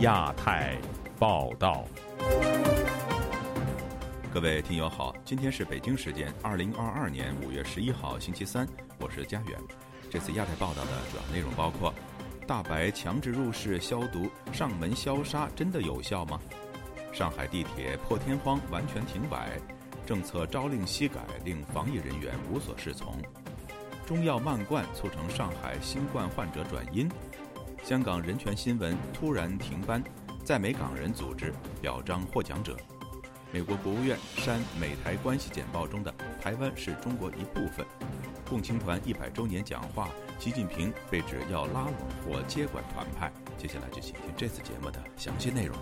亚太报道。各位听友好，今天是北京时间二零二二年五月十一号星期三，我是佳远。这次亚太报道的主要内容包括：大白强制入室消毒，上门消杀真的有效吗？上海地铁破天荒完全停摆，政策朝令夕改，令防疫人员无所适从。中药漫灌促成上海新冠患者转阴。香港人权新闻突然停班，在美港人组织表彰获奖者。美国国务院删美台关系简报中的“台湾是中国一部分”。共青团一百周年讲话，习近平被指要拉拢或接管团派。接下来就请听这次节目的详细内容。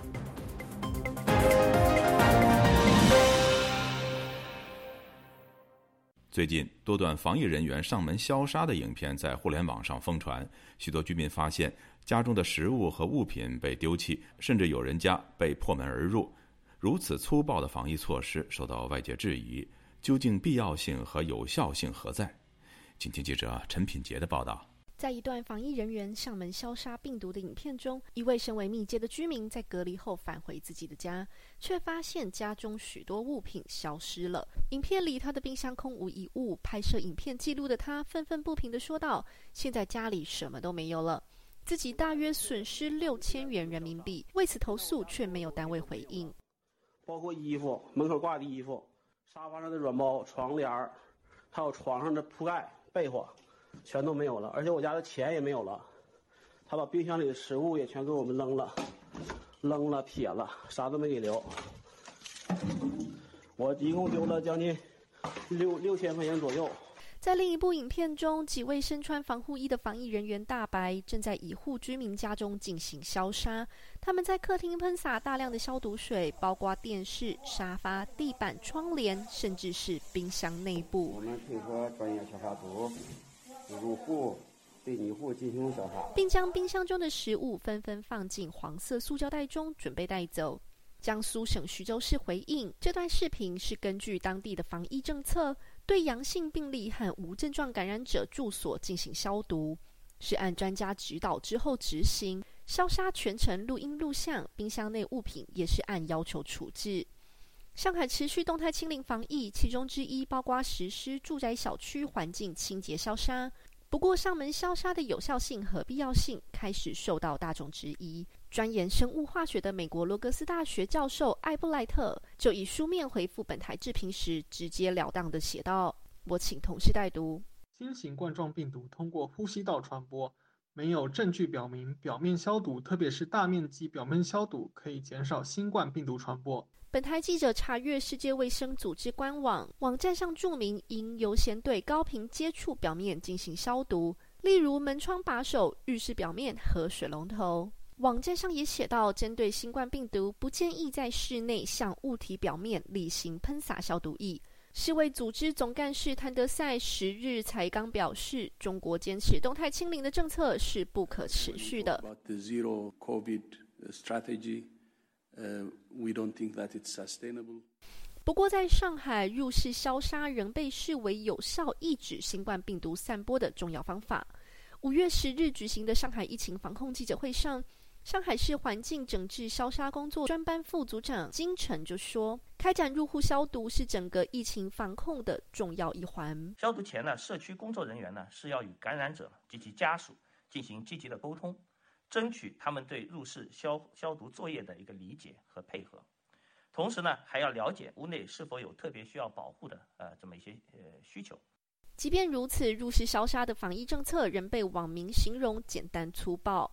最近，多段防疫人员上门消杀的影片在互联网上疯传，许多居民发现家中的食物和物品被丢弃，甚至有人家被破门而入。如此粗暴的防疫措施受到外界质疑，究竟必要性和有效性何在？请听记者陈品杰的报道。在一段防疫人员上门消杀病毒的影片中，一位身为密接的居民在隔离后返回自己的家，却发现家中许多物品消失了。影片里他的冰箱空无一物，拍摄影片记录的他愤愤不平地说道：“现在家里什么都没有了，自己大约损失六千元人民币。”为此投诉却没有单位回应。包括衣服、门口挂的衣服、沙发上的软包、床帘，还有床上的铺盖、被窝。全都没有了，而且我家的钱也没有了。他把冰箱里的食物也全给我们扔了，扔了撇了，啥都没给留。我一共丢了将近六六千块钱左右。在另一部影片中，几位身穿防护衣的防疫人员大白正在一户居民家中进行消杀。他们在客厅喷洒大量的消毒水，包括电视、沙发、地板、窗帘，甚至是冰箱内部。我们配合专业消杀组。入户对你户进行消杀，并将冰箱中的食物纷纷放进黄色塑胶袋中，准备带走。江苏省徐州市回应，这段视频是根据当地的防疫政策，对阳性病例和无症状感染者住所进行消毒，是按专家指导之后执行消杀，全程录音录像，冰箱内物品也是按要求处置。上海持续动态清零防疫，其中之一包括实施住宅小区环境清洁消杀。不过，上门消杀的有效性和必要性开始受到大众质疑。专研生物化学的美国罗格斯大学教授艾布莱特就以书面回复本台置评时，直截了当的写道：“我请同事代读。新型冠状病毒通过呼吸道传播，没有证据表明表面消毒，特别是大面积表面消毒，可以减少新冠病毒传播。”本台记者查阅世界卫生组织官网，网站上注明应优先对高频接触表面进行消毒，例如门窗把手、浴室表面和水龙头。网站上也写到，针对新冠病毒，不建议在室内向物体表面例行喷洒消毒液。世卫组织总干事谭德赛十日才刚表示，中国坚持动态清零的政策是不可持续的。呃，we don't think that it's sustainable。不过，在上海入室消杀仍被视为有效抑制新冠病毒散播的重要方法。五月十日举行的上海疫情防控记者会上，上海市环境整治消杀工作专班副组长金晨就说：“开展入户消毒是整个疫情防控的重要一环。消毒前呢，社区工作人员呢是要与感染者及其家属进行积极的沟通。”争取他们对入室消消毒作业的一个理解和配合，同时呢，还要了解屋内是否有特别需要保护的呃这么一些呃需求。即便如此，入室消杀的防疫政策仍被网民形容简单粗暴。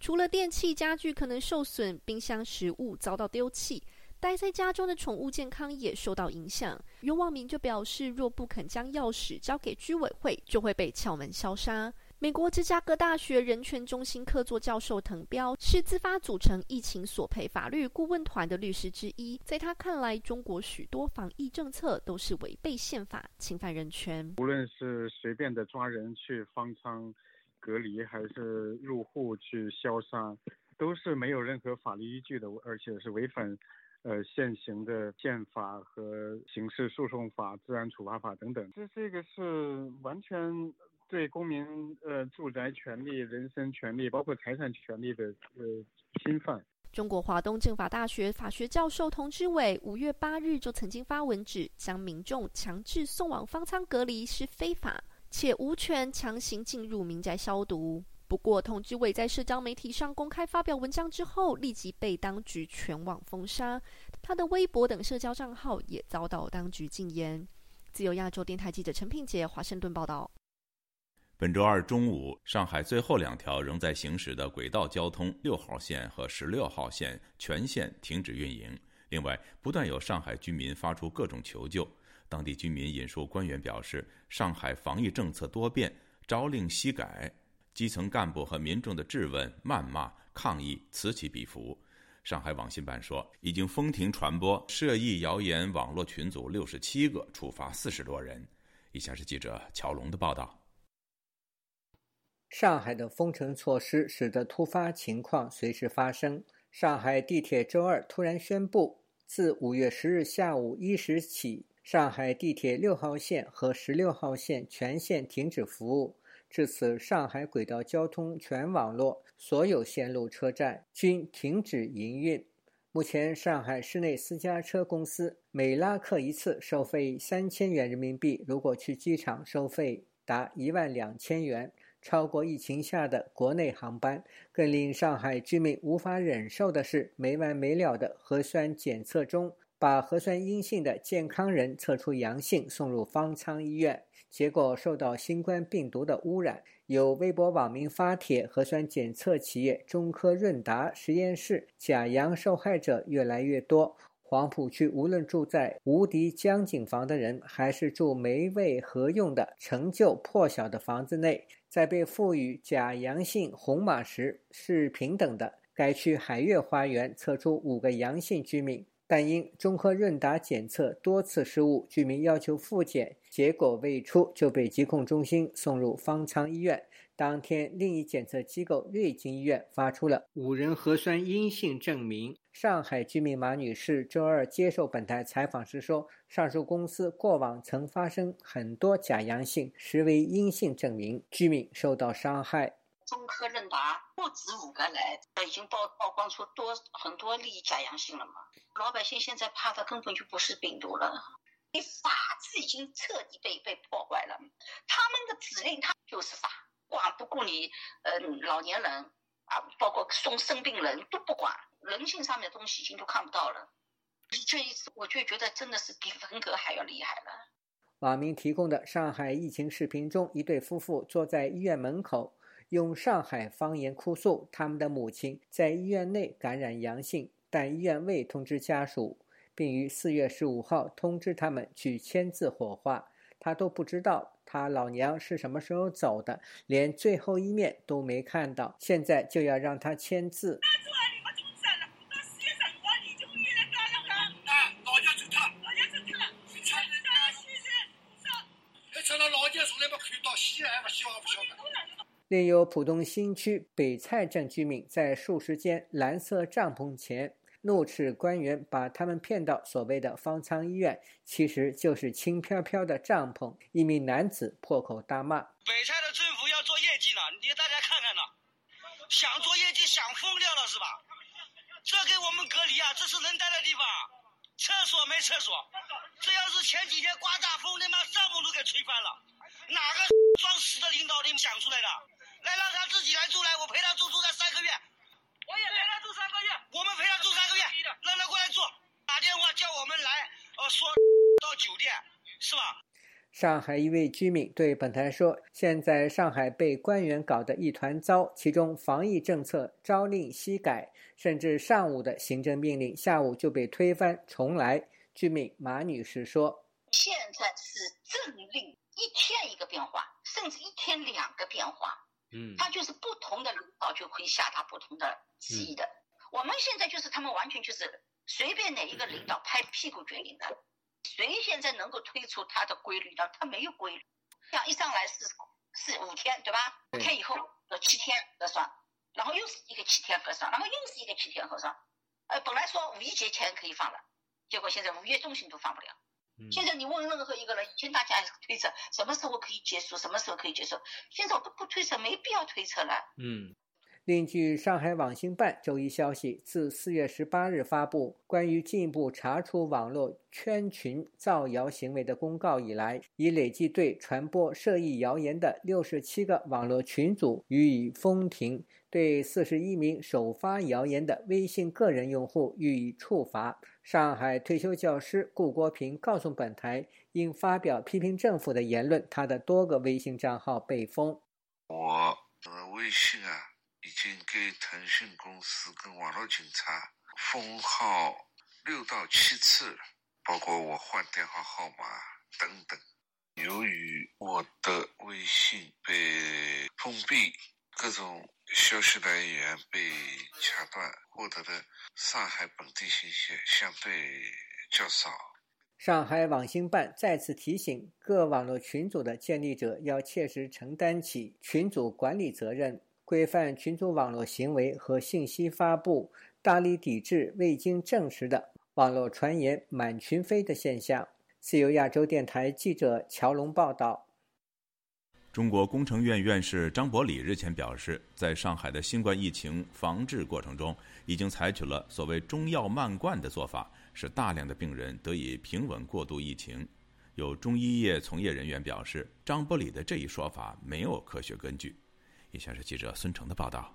除了电器家具可能受损，冰箱食物遭到丢弃，待在家中的宠物健康也受到影响。有网民就表示，若不肯将钥匙交给居委会，就会被撬门消杀。美国芝加哥大学人权中心客座教授滕彪是自发组成疫情索赔法律顾问团的律师之一。在他看来，中国许多防疫政策都是违背宪法、侵犯人权。无论是随便的抓人去方舱隔离，还是入户去消杀，都是没有任何法律依据的，而且是违反呃现行的宪法和刑事诉讼法、治安处罚法等等。这这个是完全。对公民呃住宅权利、人身权利，包括财产权利的呃侵犯。中国华东政法大学法学教授童志伟五月八日就曾经发文指，将民众强制送往方舱隔离是非法，且无权强行进入民宅消毒。不过，童志伟在社交媒体上公开发表文章之后，立即被当局全网封杀，他的微博等社交账号也遭到当局禁言。自由亚洲电台记者陈品杰华盛顿报道。本周二中午，上海最后两条仍在行驶的轨道交通六号线和十六号线全线停止运营。另外，不断有上海居民发出各种求救。当地居民引述官员表示，上海防疫政策多变，朝令夕改，基层干部和民众的质问、谩骂、抗议此起彼伏。上海网信办说，已经封停传播涉疫谣言网络群组六十七个，处罚四十多人。以下是记者乔龙的报道。上海的封城措施使得突发情况随时发生。上海地铁周二突然宣布，自五月十日下午一时起，上海地铁六号线和十六号线全线停止服务。至此，上海轨道交通全网络所有线路车站均停止营运。目前，上海市内私家车公司每拉客一次收费三千元人民币，如果去机场，收费达一万两千元。超过疫情下的国内航班，更令上海居民无法忍受的是没完没了的核酸检测中，把核酸阴性的健康人测出阳性送入方舱医院，结果受到新冠病毒的污染。有微博网民发帖：核酸检测企业中科润达实验室假阳受害者越来越多。黄浦区无论住在无敌江景房的人，还是住没卫合用的陈旧破小的房子内。在被赋予假阳性红码时是平等的。该区海悦花园测出五个阳性居民，但因中科润达检测多次失误，居民要求复检，结果未出就被疾控中心送入方舱医院。当天，另一检测机构瑞金医院发出了五人核酸阴性证明。上海居民马女士周二接受本台采访时说：“上述公司过往曾发生很多假阳性，实为阴性证明，居民受到伤害。”中科润达不止五个来，已经曝曝光出多很多例假阳性了嘛？老百姓现在怕的根本就不是病毒了，你法治已经彻底被被破坏了。他们的指令，他就是法。管不顾你，嗯，老年人啊，包括送生病人都不管，人性上面的东西已经都看不到了。这一次，我就觉得真的是比文革还要厉害了。网民提供的上海疫情视频中，一对夫妇坐在医院门口，用上海方言哭诉，他们的母亲在医院内感染阳性，但医院未通知家属，并于四月十五号通知他们去签字火化，他都不知道。他老娘是什么时候走的？连最后一面都没看到，现在就要让他签字。另有浦东新区北蔡镇居民在数十间蓝色帐篷前。怒斥官员把他们骗到所谓的方舱医院，其实就是轻飘飘的帐篷。一名男子破口大骂：“北蔡的政府要做业绩呢，你大家看看呢，想做业绩想疯掉了是吧？这给我们隔离啊，这是人待的地方，厕所没厕所。这要是前几天刮大风，你妈帐篷都给吹翻了。哪个 装死的领导你们想出来的？来让他自己来住来，我陪他住住在三个月。”我也陪他住三个月，我们陪他住三个月，让他过来住，打电话叫我们来，呃，说到酒店，是吧？上海一位居民对本台说：“现在上海被官员搞得一团糟，其中防疫政策朝令夕改，甚至上午的行政命令下午就被推翻重来。”居民马女士说：“现在是政令一天一个变化，甚至一天两个变化。”嗯，他就是不同的领导就可以下达不同的旨意的。我们现在就是他们完全就是随便哪一个领导拍屁股决定的，谁现在能够推出他的规律呢？他没有规律，像一上来是是五天，对吧？五天以后有七天核酸，然后又是一个七天核酸，然后又是一个七天核酸。呃，本来说五一节前可以放的，结果现在五月中旬都放不了。现在你问任何一个人，以前大家推测什么时候可以结束，什么时候可以结束，现在我都不推测，没必要推测了。嗯，另据上海网信办周一消息，自四月十八日发布关于进一步查处网络圈群造谣行为的公告以来，已累计对传播涉疫谣言的六十七个网络群组予以封停，对四十一名首发谣言的微信个人用户予以处罚。上海退休教师顾国平告诉本台，因发表批评政府的言论，他的多个微信账号被封。我的微信啊。给腾讯公司跟网络警察封号六到七次，包括我换电话号码等等。由于我的微信被封闭，各种消息来源被掐断，获得的上海本地信息相对较少。上海网信办再次提醒各网络群组的建立者要切实承担起群组管理责任。规范群组网络行为和信息发布，大力抵制未经证实的网络传言满群飞的现象。自由亚洲电台记者乔龙报道。中国工程院院士张伯礼日前表示，在上海的新冠疫情防治过程中，已经采取了所谓“中药慢灌”的做法，使大量的病人得以平稳过渡疫情。有中医业从业人员表示，张伯礼的这一说法没有科学根据。以下是记者孙成的报道。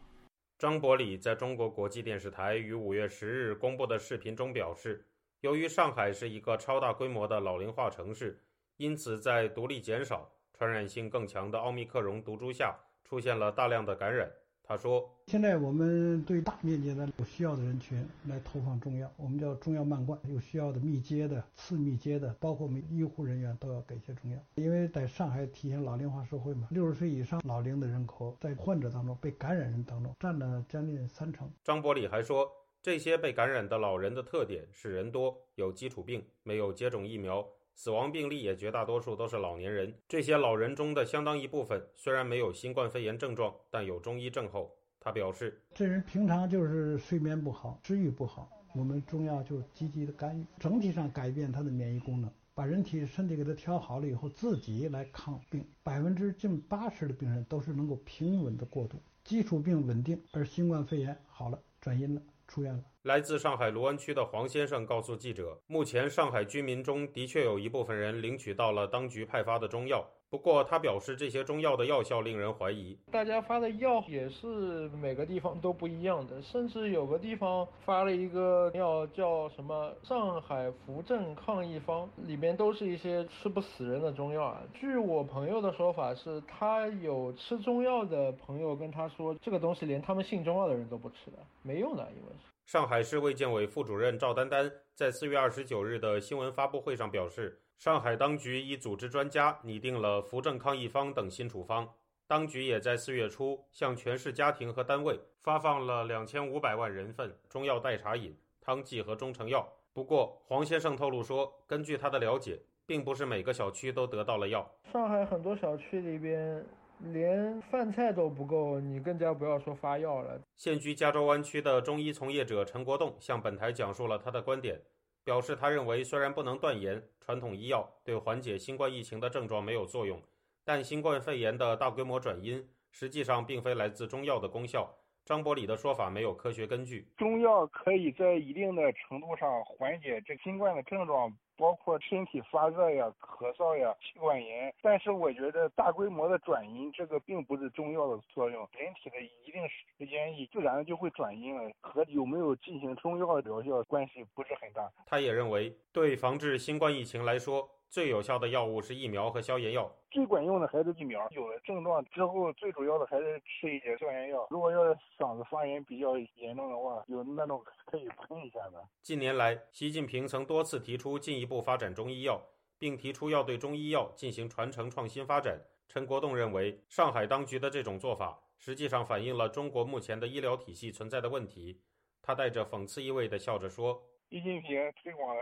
张伯礼在中国国际电视台于五月十日公布的视频中表示，由于上海是一个超大规模的老龄化城市，因此在独立减少、传染性更强的奥密克戎毒株下，出现了大量的感染。他说：“现在我们对大面积的有需要的人群来投放中药，我们叫中药漫灌。有需要的密接的、次密接的，包括我们医护人员都要给些中药。因为在上海体现老龄化社会嘛，六十岁以上老龄的人口在患者当中、被感染人当中占了将近三成。”张伯礼还说，这些被感染的老人的特点是人多、有基础病、没有接种疫苗。死亡病例也绝大多数都是老年人，这些老人中的相当一部分虽然没有新冠肺炎症状，但有中医症候。他表示，这人平常就是睡眠不好、食欲不好，我们中药就积极的干预，整体上改变他的免疫功能，把人体身体给他调好了以后，自己来抗病。百分之近八十的病人都是能够平稳的过渡，基础病稳定，而新冠肺炎好了，转阴了。出院了。来自上海卢湾区的黄先生告诉记者，目前上海居民中的确有一部分人领取到了当局派发的中药。不过，他表示这些中药的药效令人怀疑。大家发的药也是每个地方都不一样的，甚至有个地方发了一个药叫什么“上海扶正抗疫方”，里面都是一些吃不死人的中药啊。据我朋友的说法是，他有吃中药的朋友跟他说，这个东西连他们信中药的人都不吃的，没用的，因为上海市卫健委副主任赵丹丹在四月二十九日的新闻发布会上表示。上海当局已组织专家拟定了扶正抗疫方等新处方。当局也在四月初向全市家庭和单位发放了两千五百万人份中药代茶饮、汤剂和中成药。不过，黄先生透露说，根据他的了解，并不是每个小区都得到了药。上海很多小区里边连饭菜都不够，你更加不要说发药了。现居加州湾区的中医从业者陈国栋向本台讲述了他的观点。表示，他认为虽然不能断言传统医药对缓解新冠疫情的症状没有作用，但新冠肺炎的大规模转阴实际上并非来自中药的功效。张伯礼的说法没有科学根据。中药可以在一定的程度上缓解这新冠的症状。包括身体发热呀、咳嗽呀、气管炎，但是我觉得大规模的转阴，这个并不是中药的作用，人体的一定时间一自然就会转阴了，和有没有进行中药的疗效关系不是很大。他也认为，对防治新冠疫情来说。最有效的药物是疫苗和消炎药，最管用的还是疫苗。有了症状之后，最主要的还是吃一些消炎药。如果要是嗓子发炎比较严重的话，有那种可以喷一下的。近年来，习近平曾多次提出进一步发展中医药，并提出要对中医药进行传承创新发展。陈国栋认为，上海当局的这种做法实际上反映了中国目前的医疗体系存在的问题。他带着讽刺意味的笑着说：“习近平推广。”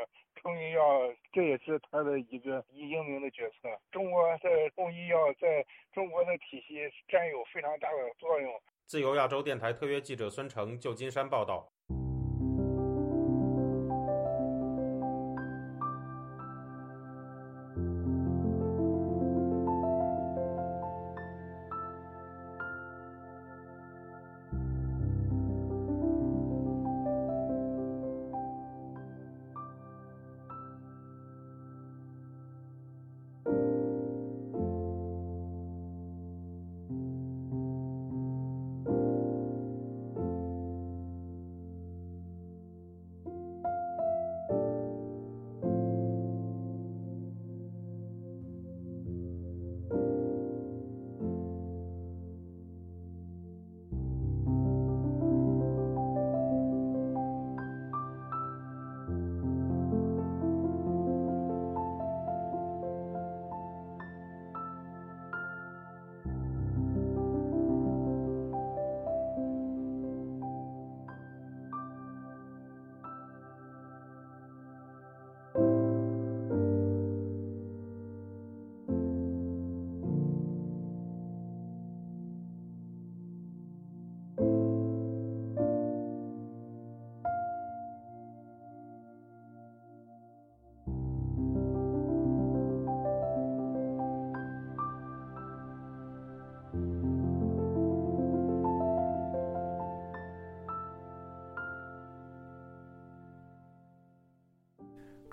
中医药，这也是他的一个英明的决策。中国在中医药在中国的体系占有非常大的作用。自由亚洲电台特约记者孙成，旧金山报道。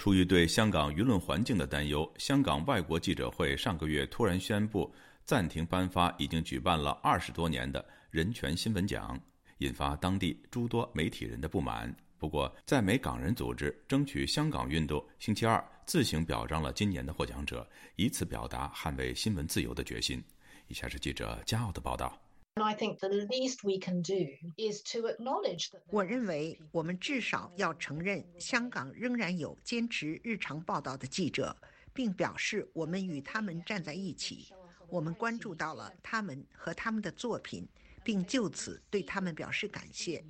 出于对香港舆论环境的担忧，香港外国记者会上个月突然宣布暂停颁发已经举办了二十多年的人权新闻奖，引发当地诸多媒体人的不满。不过，在美港人组织争取香港运动星期二自行表彰了今年的获奖者，以此表达捍卫新闻自由的决心。以下是记者加奥的报道。我认为，我们至少要承认，香港仍然有坚持日常报道的记者，并表示我们与他们站在一起。我们关注到了他们和他们的作品，并就此对他们表示感谢。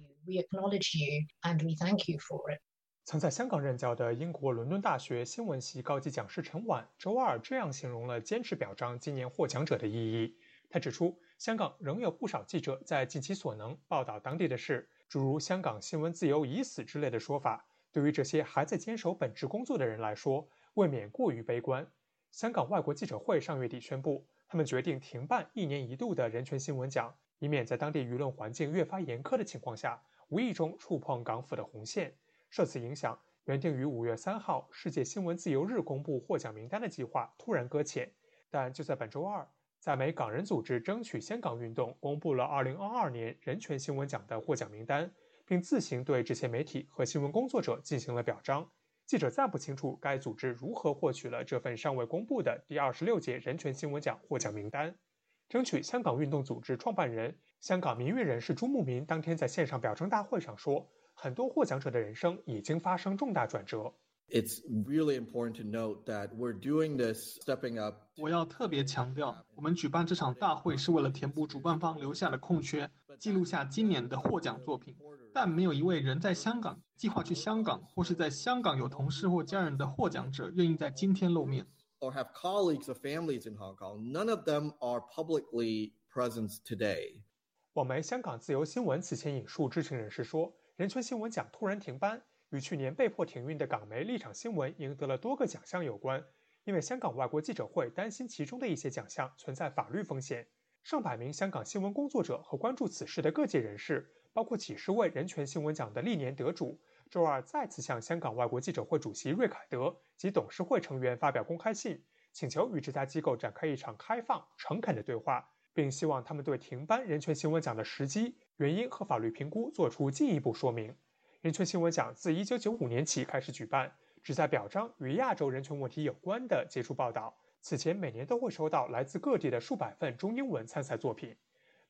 曾在香港任教的英国伦敦大学新闻系高级讲师陈婉周二这样形容了坚持表彰今年获奖者的意义。他指出。香港仍有不少记者在尽其所能报道当地的事，诸如“香港新闻自由已死”之类的说法，对于这些还在坚守本职工作的人来说，未免过于悲观。香港外国记者会上月底宣布，他们决定停办一年一度的人权新闻奖，以免在当地舆论环境越发严苛的情况下，无意中触碰港府的红线。受此影响，原定于五月三号世界新闻自由日公布获奖名单的计划突然搁浅。但就在本周二。在美港人组织争取香港运动公布了2022年人权新闻奖的获奖名单，并自行对这些媒体和新闻工作者进行了表彰。记者暂不清楚该组织如何获取了这份尚未公布的第二十六届人权新闻奖获奖名单。争取香港运动组织创办人、香港民运人士朱慕民当天在线上表彰大会上说：“很多获奖者的人生已经发生重大转折。” It's really important to note that we're doing this stepping up. 我要特别强调，我们举办这场大会是为了填补主办方留下的空缺，记录下今年的获奖作品。但没有一位人在香港、计划去香港或是在香港有同事或家人的获奖者愿意在今天露面。Or have colleagues or families in Hong Kong. None of them are publicly present today. 我们香港自由新闻此前引述知情人士说，人权新闻奖突然停颁。 与去年被迫停运的港媒立场新闻赢得了多个奖项有关，因为香港外国记者会担心其中的一些奖项存在法律风险。上百名香港新闻工作者和关注此事的各界人士，包括几十位人权新闻奖的历年得主，周二再次向香港外国记者会主席瑞凯德及董事会成员发表公开信，请求与这家机构展开一场开放、诚恳的对话，并希望他们对停颁人权新闻奖的时机、原因和法律评估做出进一步说明。人权新闻奖自1995年起开始举办，旨在表彰与亚洲人权问题有关的杰出报道。此前每年都会收到来自各地的数百份中英文参赛作品。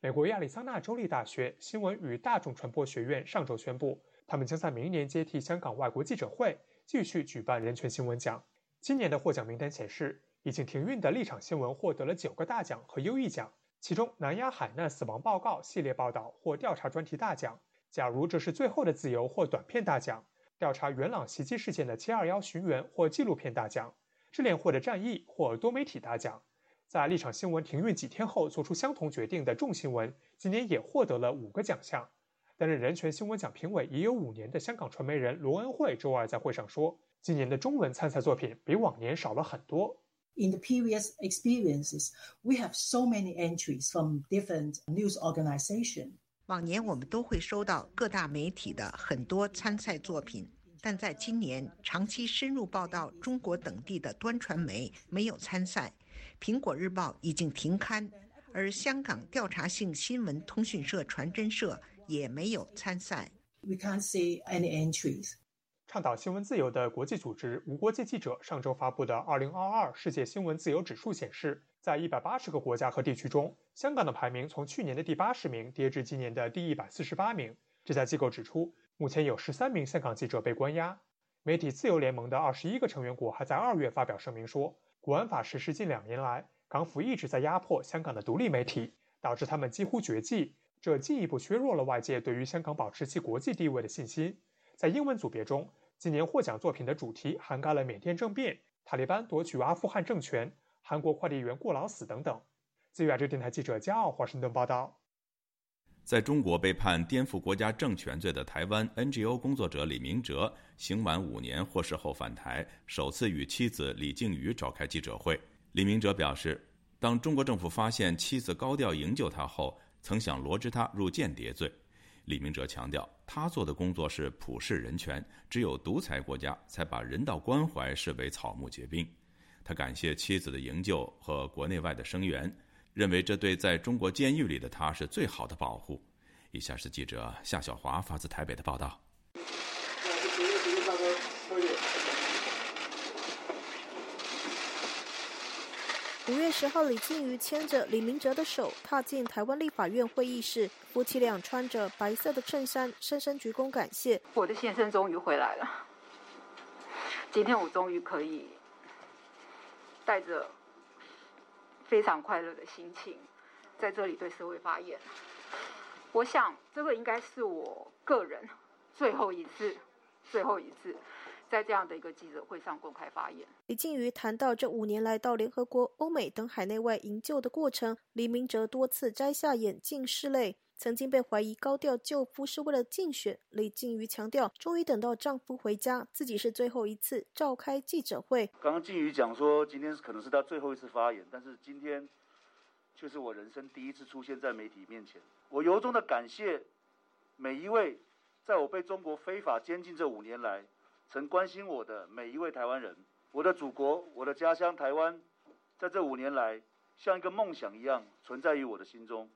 美国亚利桑那州立大学新闻与大众传播学院上周宣布，他们将在明年接替香港外国记者会，继续举办人权新闻奖。今年的获奖名单显示，已经停运的立场新闻获得了九个大奖和优异奖，其中南亚海难死亡报告系列报道获调查专题大奖。假如这是最后的自由或短片大奖，调查元朗袭击事件的七二幺寻源或纪录片大奖，智联获得战役或多媒体大奖。在立场新闻停运几天后做出相同决定的众新闻，今年也获得了五个奖项。担任人权新闻奖评委已有五年的香港传媒人罗恩惠周二在会上说，今年的中文参赛作品比往年少了很多。In the previous experiences, we have so many entries from different news organizations. 往年我们都会收到各大媒体的很多参赛作品，但在今年，长期深入报道中国等地的端传媒没有参赛，《苹果日报》已经停刊，而香港调查性新闻通讯社传真社也没有参赛。We can't see any entries. 倡导新闻自由的国际组织无国界记者上周发布的2022世界新闻自由指数显示。在一百八十个国家和地区中，香港的排名从去年的第八十名跌至今年的第一百四十八名。这家机构指出，目前有十三名香港记者被关押。媒体自由联盟的二十一个成员国还在二月发表声明说，国安法实施近两年来，港府一直在压迫香港的独立媒体，导致他们几乎绝迹。这进一步削弱了外界对于香港保持其国际地位的信心。在英文组别中，今年获奖作品的主题涵盖了缅甸政变、塔利班夺取阿富汗政权。韩国快递员过劳死等等。自由亚洲电台记者加奥华盛顿报道。在中国被判颠覆国家政权罪的台湾 NGO 工作者李明哲，刑满五年获释后返台，首次与妻子李静瑜召开记者会。李明哲表示，当中国政府发现妻子高调营救他后，曾想罗织他入间谍罪。李明哲强调，他做的工作是普世人权，只有独裁国家才把人道关怀视为草木皆兵。他感谢妻子的营救和国内外的声援，认为这对在中国监狱里的他是最好的保护。以下是记者夏小华发自台北的报道。五月十号，李静瑜牵着李明哲的手踏进台湾立法院会议室，夫妻俩穿着白色的衬衫，深深鞠躬感谢。我的先生终于回来了，今天我终于可以带着非常快乐的心情在这里对社会发言。我想，这个应该是我个人最后一次，最后一次。在这样的一个记者会上公开发言，李静瑜谈到这五年来到联合国、欧美等海内外营救的过程。李明哲多次摘下眼镜拭泪，曾经被怀疑高调救夫是为了竞选。李静瑜强调，终于等到丈夫回家，自己是最后一次召开记者会。刚刚静瑜讲说，今天可能是他最后一次发言，但是今天却是我人生第一次出现在媒体面前。我由衷的感谢每一位，在我被中国非法监禁这五年来。曾关心我的每一位台湾人，我的祖国，我的家乡台湾，在这五年来，像一个梦想一样存在于我的心中。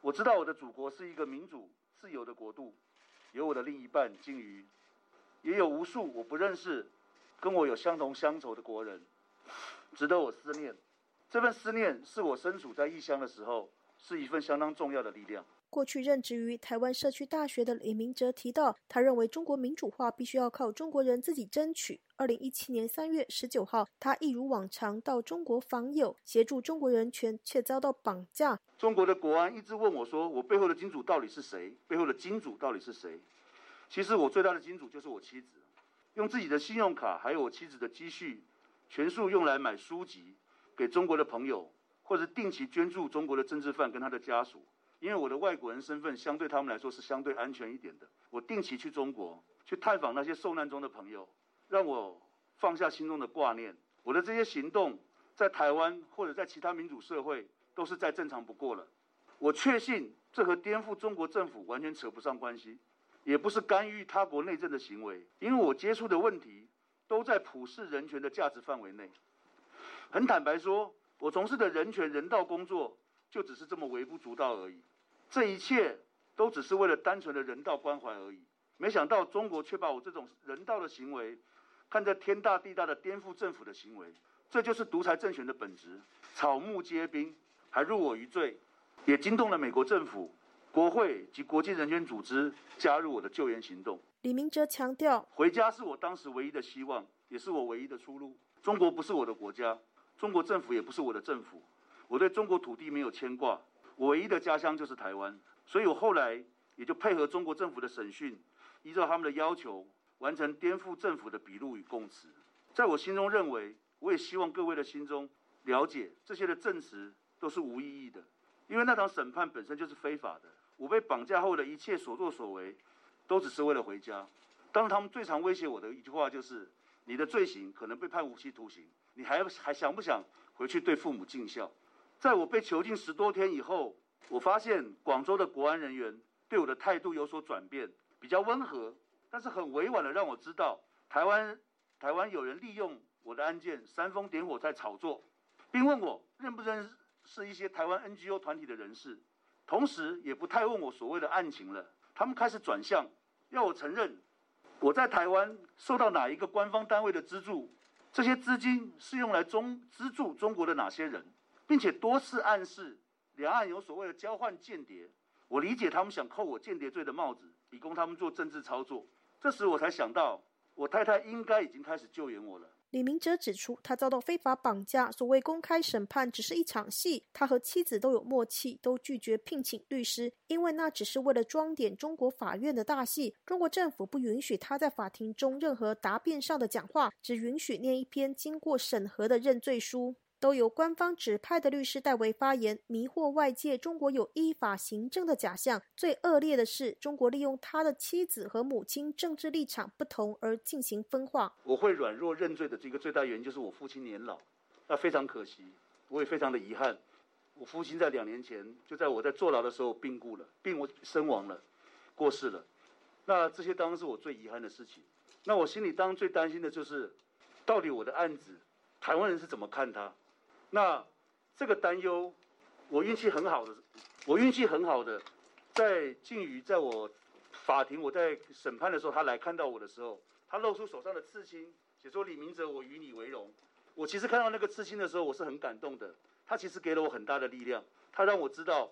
我知道我的祖国是一个民主自由的国度，有我的另一半鲸鱼，也有无数我不认识、跟我有相同乡愁的国人，值得我思念。这份思念是我身处在异乡的时候，是一份相当重要的力量。过去任职于台湾社区大学的李明哲提到，他认为中国民主化必须要靠中国人自己争取。二零一七年三月十九号，他一如往常到中国访友，协助中国人权，却遭到绑架。中国的国安一直问我说：“我背后的金主到底是谁？背后的金主到底是谁？”其实我最大的金主就是我妻子，用自己的信用卡还有我妻子的积蓄，全数用来买书籍给中国的朋友，或者定期捐助中国的政治犯跟他的家属。因为我的外国人身份相对他们来说是相对安全一点的，我定期去中国去探访那些受难中的朋友，让我放下心中的挂念。我的这些行动在台湾或者在其他民主社会都是再正常不过了。我确信这和颠覆中国政府完全扯不上关系，也不是干预他国内政的行为，因为我接触的问题都在普世人权的价值范围内。很坦白说，我从事的人权人道工作就只是这么微不足道而已。这一切都只是为了单纯的人道关怀而已，没想到中国却把我这种人道的行为看在天大地大的颠覆政府的行为，这就是独裁政权的本质，草木皆兵，还入我于罪，也惊动了美国政府、国会及国际人权组织加入我的救援行动。李明哲强调，回家是我当时唯一的希望，也是我唯一的出路。中国不是我的国家，中国政府也不是我的政府，我对中国土地没有牵挂。我唯一的家乡就是台湾，所以我后来也就配合中国政府的审讯，依照他们的要求完成颠覆政府的笔录与供词。在我心中认为，我也希望各位的心中了解，这些的证词都是无意义的，因为那场审判本身就是非法的。我被绑架后的一切所作所为，都只是为了回家。当时他们最常威胁我的一句话就是：“你的罪行可能被判无期徒刑，你还还想不想回去对父母尽孝？”在我被囚禁十多天以后，我发现广州的国安人员对我的态度有所转变，比较温和，但是很委婉的让我知道，台湾台湾有人利用我的案件煽风点火在炒作，并问我认不认识一些台湾 NGO 团体的人士，同时也不太问我所谓的案情了。他们开始转向，要我承认我在台湾受到哪一个官方单位的资助，这些资金是用来中资助中国的哪些人。并且多次暗示两岸有所谓的交换间谍，我理解他们想扣我间谍罪的帽子，以供他们做政治操作。这时我才想到，我太太应该已经开始救援我了。李明哲指出，他遭到非法绑架，所谓公开审判只是一场戏。他和妻子都有默契，都拒绝聘请律师，因为那只是为了装点中国法院的大戏。中国政府不允许他在法庭中任何答辩上的讲话，只允许念一篇经过审核的认罪书。都由官方指派的律师代为发言，迷惑外界。中国有依法行政的假象。最恶劣的是，中国利用他的妻子和母亲政治立场不同而进行分化。我会软弱认罪的这个最大原因就是我父亲年老，那非常可惜，我也非常的遗憾。我父亲在两年前就在我在坐牢的时候病故了，病我身亡了。过世了。那这些当然是我最遗憾的事情。那我心里当最担心的就是，到底我的案子，台湾人是怎么看他？那这个担忧，我运气很好的，我运气很好的，在靖宇在我法庭我在审判的时候，他来看到我的时候，他露出手上的刺青，写说李明哲，我与你为荣。我其实看到那个刺青的时候，我是很感动的。他其实给了我很大的力量，他让我知道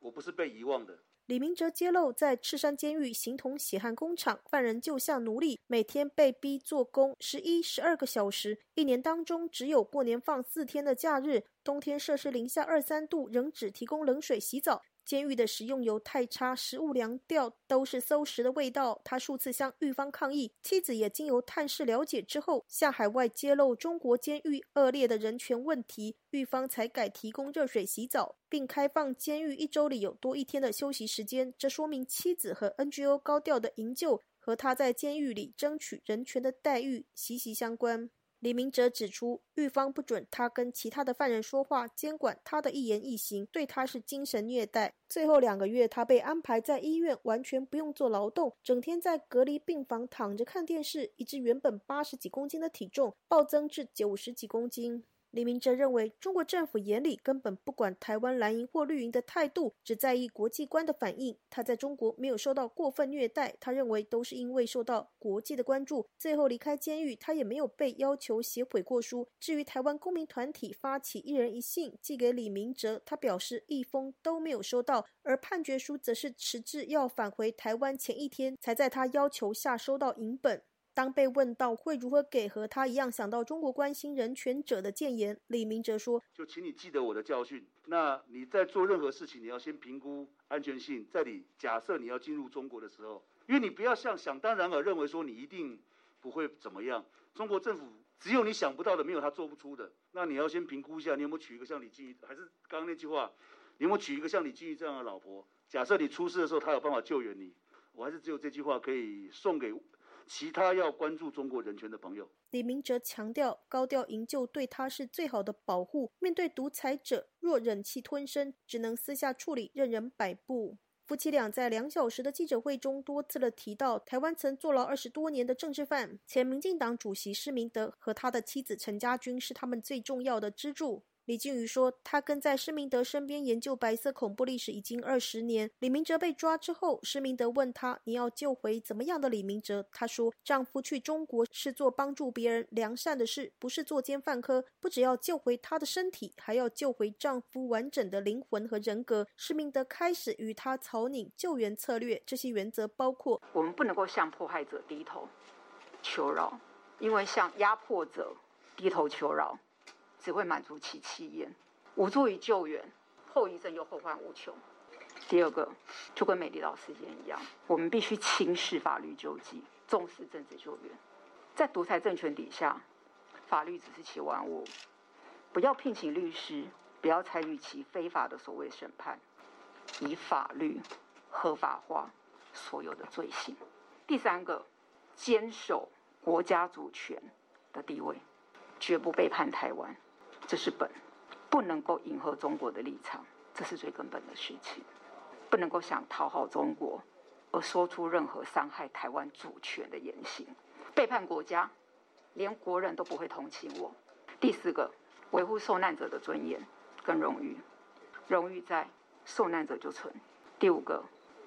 我不是被遗忘的。李明哲揭露，在赤山监狱形同血汗工厂，犯人就像奴隶，每天被逼做工十一、十二个小时，一年当中只有过年放四天的假日，冬天摄氏零下二三度，仍只提供冷水洗澡。监狱的食用油太差，食物凉掉，都是馊食的味道。他数次向狱方抗议，妻子也经由探视了解之后，向海外揭露中国监狱恶劣的人权问题，狱方才改提供热水洗澡，并开放监狱一周里有多一天的休息时间。这说明妻子和 NGO 高调的营救和他在监狱里争取人权的待遇息息相关。李明哲指出，狱方不准他跟其他的犯人说话，监管他的一言一行，对他是精神虐待。最后两个月，他被安排在医院，完全不用做劳动，整天在隔离病房躺着看电视，以致原本八十几公斤的体重暴增至九十几公斤。李明哲认为，中国政府眼里根本不管台湾蓝营或绿营的态度，只在意国际观的反应。他在中国没有受到过分虐待，他认为都是因为受到国际的关注。最后离开监狱，他也没有被要求写悔过书。至于台湾公民团体发起一人一信寄给李明哲，他表示一封都没有收到。而判决书则是迟至要返回台湾前一天，才在他要求下收到银本。当被问到会如何给和他一样想到中国关心人权者的谏言，李明哲说：“就请你记得我的教训。那你在做任何事情，你要先评估安全性。在你假设你要进入中国的时候，因为你不要像想当然而认为说你一定不会怎么样。中国政府只有你想不到的，没有他做不出的。那你要先评估一下，你有没有娶一个像李静怡，还是刚刚那句话，你有没有娶一个像李静怡这样的老婆？假设你出事的时候，他有办法救援你。我还是只有这句话可以送给。”其他要关注中国人权的朋友，李明哲强调，高调营救对他是最好的保护。面对独裁者，若忍气吞声，只能私下处理，任人摆布。夫妻俩在两小时的记者会中多次的提到，台湾曾坐牢二十多年的政治犯前民进党主席施明德和他的妻子陈家军是他们最重要的支柱。李靖宇说，他跟在施明德身边研究白色恐怖历史已经二十年。李明哲被抓之后，施明德问他：“你要救回怎么样的李明哲？”他说：“丈夫去中国是做帮助别人良善的事，不是作奸犯科。不只要救回他的身体，还要救回丈夫完整的灵魂和人格。”施明德开始与他草拟救援策略，这些原则包括：我们不能够向迫害者低头求饶，因为向压迫者低头求饶。只会满足其气焰，无助于救援，后遗症又后患无穷。第二个，就跟美丽岛事件一样，我们必须轻视法律救济，重视政治救援。在独裁政权底下，法律只是其玩物，不要聘请律师，不要参与其非法的所谓审判，以法律合法化所有的罪行。第三个，坚守国家主权的地位，绝不背叛台湾。这是本，不能够迎合中国的立场，这是最根本的事情。不能够想讨好中国，而说出任何伤害台湾主权的言行，背叛国家，连国人都不会同情我。第四个，维护受难者的尊严跟荣誉，荣誉在，受难者就存。第五个，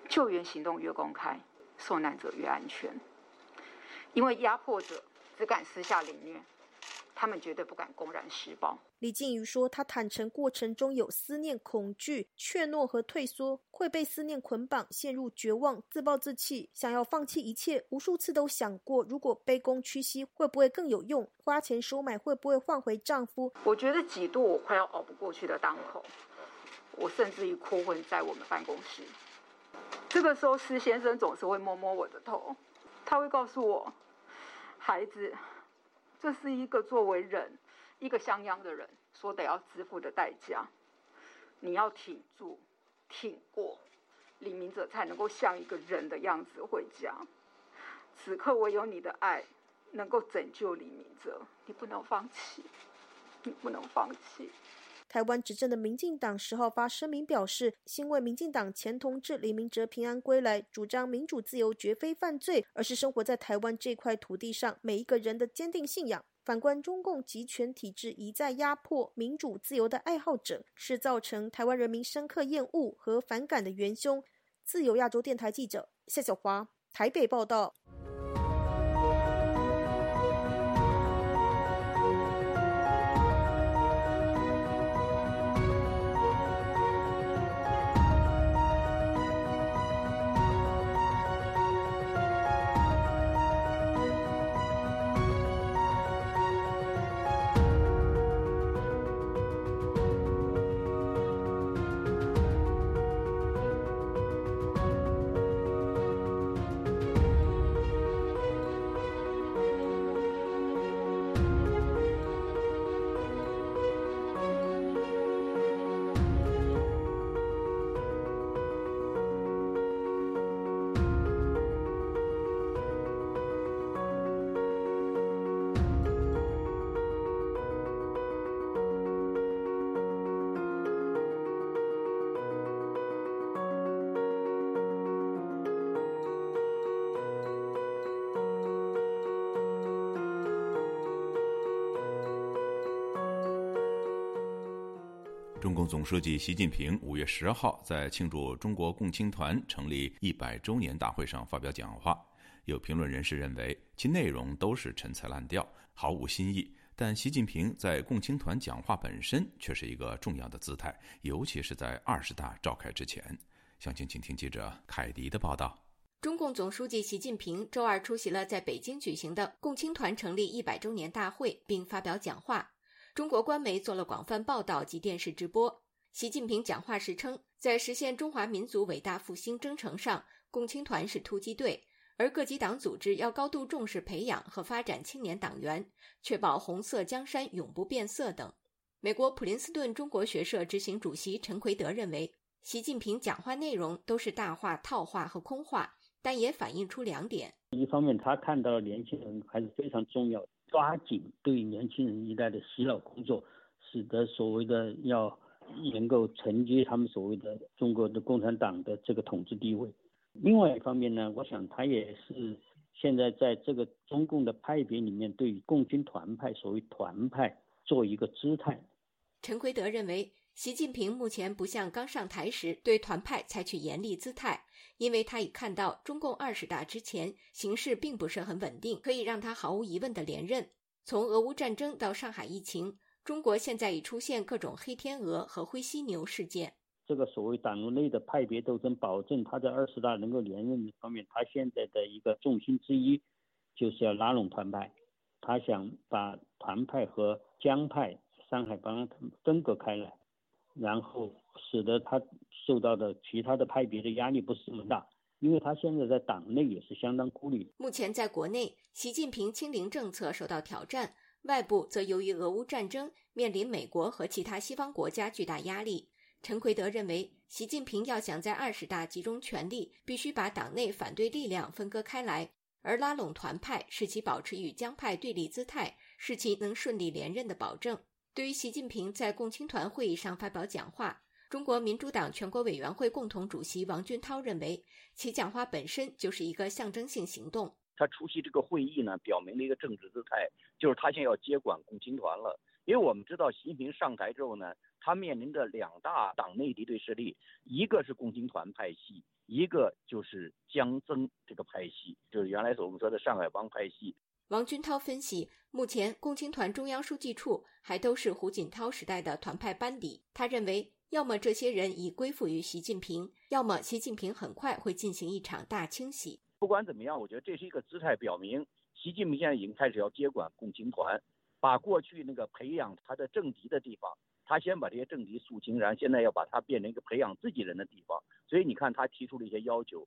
救援行动越公开，受难者越安全，因为压迫者只敢私下凌虐。他们绝对不敢公然施暴。李静瑜说，他坦诚过程中有思念、恐惧、怯懦和退缩，会被思念捆绑，陷入绝望，自暴自弃，想要放弃一切。无数次都想过，如果卑躬屈膝会不会更有用？花钱收买会不会换回丈夫？我觉得几度我快要熬不过去的当口，我甚至于哭昏在我们办公室。这个时候，施先生总是会摸摸我的头，他会告诉我，孩子。这是一个作为人，一个襄阳的人所得要支付的代价。你要挺住，挺过，李明哲才能够像一个人的样子回家。此刻唯有你的爱能够拯救李明哲，你不能放弃，你不能放弃。台湾执政的民进党十号发声明表示，欣慰民进党前同志李明哲平安归来，主张民主自由绝非犯罪，而是生活在台湾这块土地上每一个人的坚定信仰。反观中共集权体制一再压迫民主自由的爱好者，是造成台湾人民深刻厌恶和反感的元凶。自由亚洲电台记者夏小华台北报道。总书记习近平五月十号在庆祝中国共青团成立一百周年大会上发表讲话。有评论人士认为，其内容都是陈词滥调，毫无新意。但习近平在共青团讲话本身却是一个重要的姿态，尤其是在二十大召开之前。详情，请听记者凯迪的报道。中共总书记习近平周二出席了在北京举行的共青团成立一百周年大会，并发表讲话。中国官媒做了广泛报道及电视直播。习近平讲话时称，在实现中华民族伟大复兴征程上，共青团是突击队，而各级党组织要高度重视培养和发展青年党员，确保红色江山永不变色等。美国普林斯顿中国学社执行主席陈奎德认为，习近平讲话内容都是大话、套话和空话，但也反映出两点：一方面，他看到年轻人还是非常重要。抓紧对年轻人一代的洗脑工作，使得所谓的要能够承接他们所谓的中国的共产党的这个统治地位。另外一方面呢，我想他也是现在在这个中共的派别里面，对于共青团派所谓团派做一个姿态。陈奎德认为。习近平目前不像刚上台时对团派采取严厉姿态，因为他已看到中共二十大之前形势并不是很稳定，可以让他毫无疑问的连任。从俄乌战争到上海疫情，中国现在已出现各种黑天鹅和灰犀牛事件。这个所谓党内的派别斗争，保证他在二十大能够连任方面，他现在的一个重心之一就是要拉拢团派，他想把团派和江派、上海帮分隔开来。然后使得他受到的其他的派别的压力不是这么大，因为他现在在党内也是相当孤立。目前在国内，习近平清零政策受到挑战，外部则由于俄乌战争面临美国和其他西方国家巨大压力。陈奎德认为，习近平要想在二十大集中全力，必须把党内反对力量分割开来，而拉拢团派，使其保持与江派对立姿态，是其能顺利连任的保证。对于习近平在共青团会议上发表讲话，中国民主党全国委员会共同主席王军涛认为，其讲话本身就是一个象征性行动。他出席这个会议呢，表明了一个政治姿态，就是他现在要接管共青团了。因为我们知道，习近平上台之后呢，他面临着两大党内敌对势力，一个是共青团派系，一个就是江增这个派系，就是原来所我们说的上海帮派系。王军涛分析，目前共青团中央书记处还都是胡锦涛时代的团派班底。他认为，要么这些人已归附于习近平，要么习近平很快会进行一场大清洗。不管怎么样，我觉得这是一个姿态，表明习近平现在已经开始要接管共青团，把过去那个培养他的政敌的地方，他先把这些政敌肃清，然后现在要把它变成一个培养自己人的地方。所以你看，他提出了一些要求。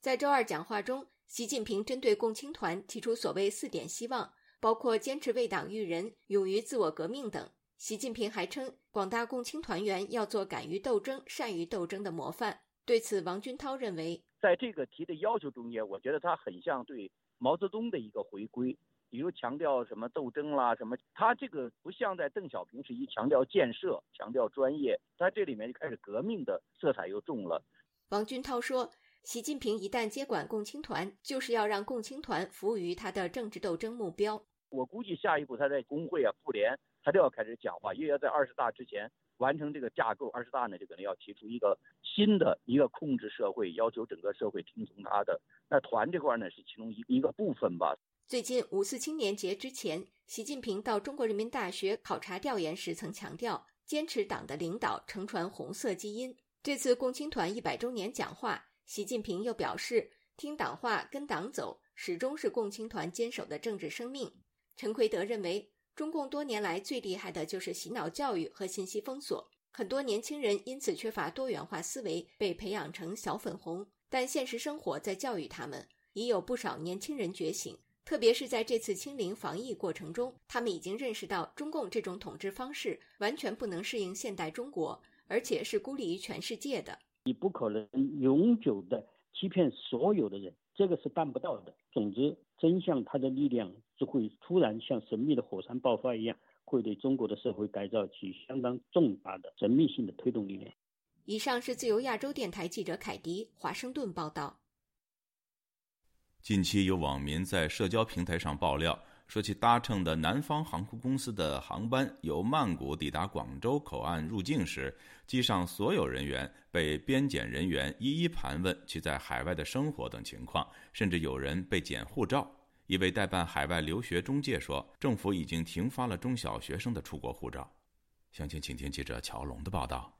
在周二讲话中，习近平针对共青团提出所谓“四点希望”，包括坚持为党育人、勇于自我革命等。习近平还称，广大共青团员要做敢于斗争、善于斗争的模范。对此，王军涛认为，在这个提的要求中间，我觉得他很像对毛泽东的一个回归。比如强调什么斗争啦，什么，他这个不像在邓小平时期强调建设、强调专业，他这里面就开始革命的色彩又重了。王军涛说：“习近平一旦接管共青团，就是要让共青团服务于他的政治斗争目标。我估计下一步他在工会啊、妇联，他都要开始讲话，因为要在二十大之前。”完成这个架构，二十大呢就可能要提出一个新的一个控制社会，要求整个社会听从他的。那团这块呢是其中一一个部分吧。最近五四青年节之前，习近平到中国人民大学考察调研时曾强调，坚持党的领导，承传红色基因。这次共青团一百周年讲话，习近平又表示，听党话，跟党走，始终是共青团坚守的政治生命。陈奎德认为。中共多年来最厉害的就是洗脑教育和信息封锁，很多年轻人因此缺乏多元化思维，被培养成小粉红。但现实生活在教育他们，已有不少年轻人觉醒，特别是在这次清零防疫过程中，他们已经认识到中共这种统治方式完全不能适应现代中国，而且是孤立于全世界的。你不可能永久的欺骗所有的人，这个是办不到的。总之，真相它的力量。就会突然像神秘的火山爆发一样，会对中国的社会改造起相当重大的神秘性的推动力量。以上是自由亚洲电台记者凯迪华盛顿报道。近期有网民在社交平台上爆料，说其搭乘的南方航空公司的航班由曼谷抵达广州口岸入境时，机上所有人员被边检人员一一盘问其在海外的生活等情况，甚至有人被检护照。一位代办海外留学中介说：“政府已经停发了中小学生的出国护照。”详情，请听记者乔龙的报道。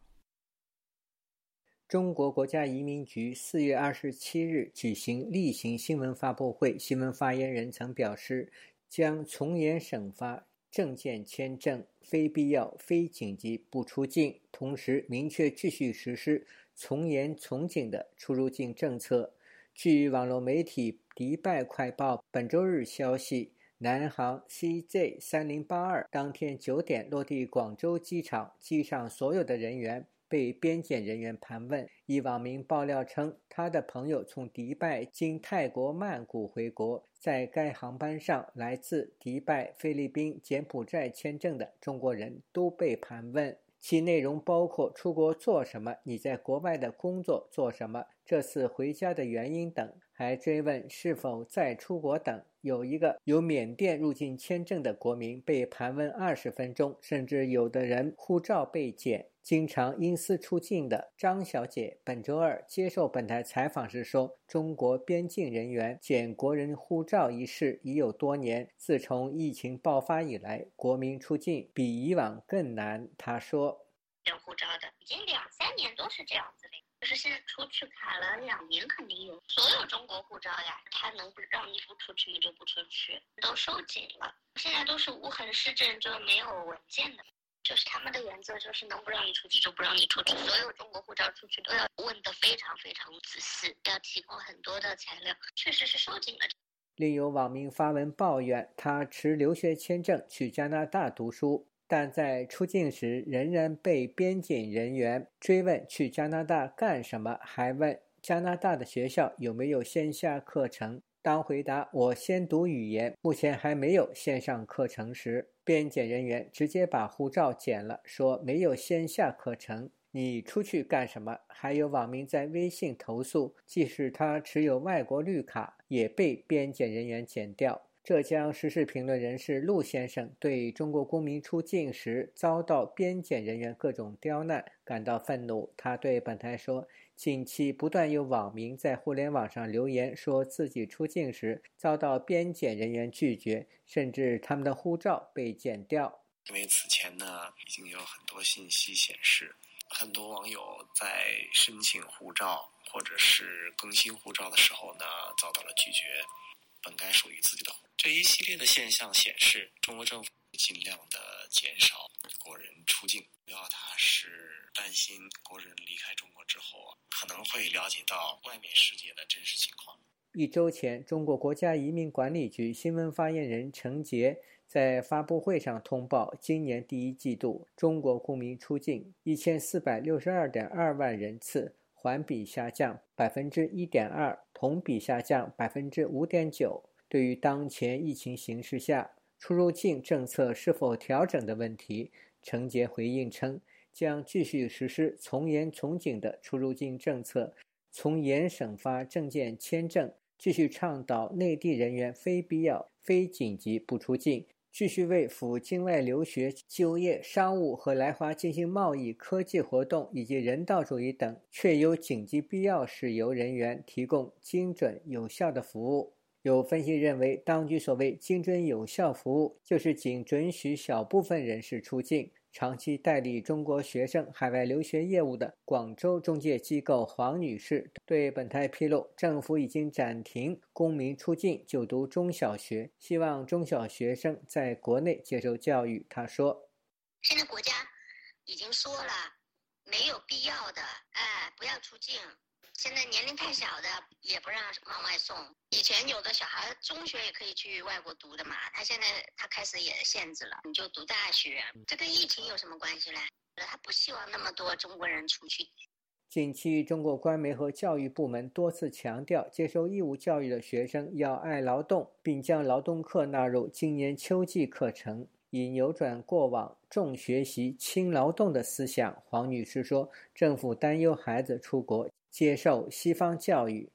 中国国家移民局四月二十七日举行例行新闻发布会，新闻发言人曾表示，将从严审发证件签证，非必要、非紧急不出境，同时明确继续实施从严从紧的出入境政策。据网络媒体。迪拜快报本周日消息，南航 CZ 三零八二当天九点落地广州机场，机上所有的人员被边检人员盘问。一网民爆料称，他的朋友从迪拜经泰国曼谷回国，在该航班上，来自迪拜、菲律宾、柬埔寨签证的中国人都被盘问，其内容包括出国做什么、你在国外的工作做什么、这次回家的原因等。还追问是否再出国等。有一个有缅甸入境签证的国民被盘问二十分钟，甚至有的人护照被检。经常因私出境的张小姐本周二接受本台采访时说：“中国边境人员检国人护照一事已有多年，自从疫情爆发以来，国民出境比以往更难。”她说：“有护照的已经两三年都是这样子的。”就是现在出去卡了两年，肯定有所有中国护照呀，他能不让你不出去你就不出去，都收紧了。现在都是无痕市政，就没有文件的，就是他们的原则就是能不让你出去就不让你出去。所有中国护照出去都要问的非常非常仔细，要提供很多的材料，确实是收紧了。另有网民发文抱怨，他持留学签证去加拿大读书。但在出境时仍然被边检人员追问去加拿大干什么，还问加拿大的学校有没有线下课程。当回答“我先读语言，目前还没有线上课程”时，边检人员直接把护照剪了，说没有线下课程，你出去干什么？还有网民在微信投诉，即使他持有外国绿卡，也被边检人员剪掉。浙江时事评论人士陆先生对中国公民出境时遭到边检人员各种刁难感到愤怒。他对本台说：“近期不断有网民在互联网上留言，说自己出境时遭到边检人员拒绝，甚至他们的护照被剪掉。因为此前呢，已经有很多信息显示，很多网友在申请护照或者是更新护照的时候呢，遭到了拒绝。”本该属于自己的这一系列的现象显示，中国政府尽量的减少国人出境，主要他是担心国人离开中国之后啊，可能会了解到外面世界的真实情况。一周前，中国国家移民管理局新闻发言人程杰在发布会上通报，今年第一季度中国公民出境一千四百六十二点二万人次。环比下降百分之一点二，同比下降百分之五点九。对于当前疫情形势下出入境政策是否调整的问题，陈杰回应称，将继续实施从严从紧的出入境政策，从严审发证件签证，继续倡导内地人员非必要、非紧急不出境。继续为赴境外留学、就业、商务和来华进行贸易、科技活动以及人道主义等确有紧急必要事由人员提供精准有效的服务。有分析认为，当局所谓精准有效服务，就是仅准许小部分人士出境。长期代理中国学生海外留学业务的广州中介机构黄女士对本台披露，政府已经暂停公民出境就读中小学，希望中小学生在国内接受教育。她说：“现在国家已经说了，没有必要的，哎，不要出境。”现在年龄太小的也不让往外送。以前有的小孩中学也可以去外国读的嘛，他现在他开始也限制了，你就读大学。这跟疫情有什么关系嘞？他不希望那么多中国人出去。近期，中国官媒和教育部门多次强调，接受义务教育的学生要爱劳动，并将劳动课纳入今年秋季课程，以扭转过往重学习轻劳动的思想。黄女士说，政府担忧孩子出国。接受西方教育，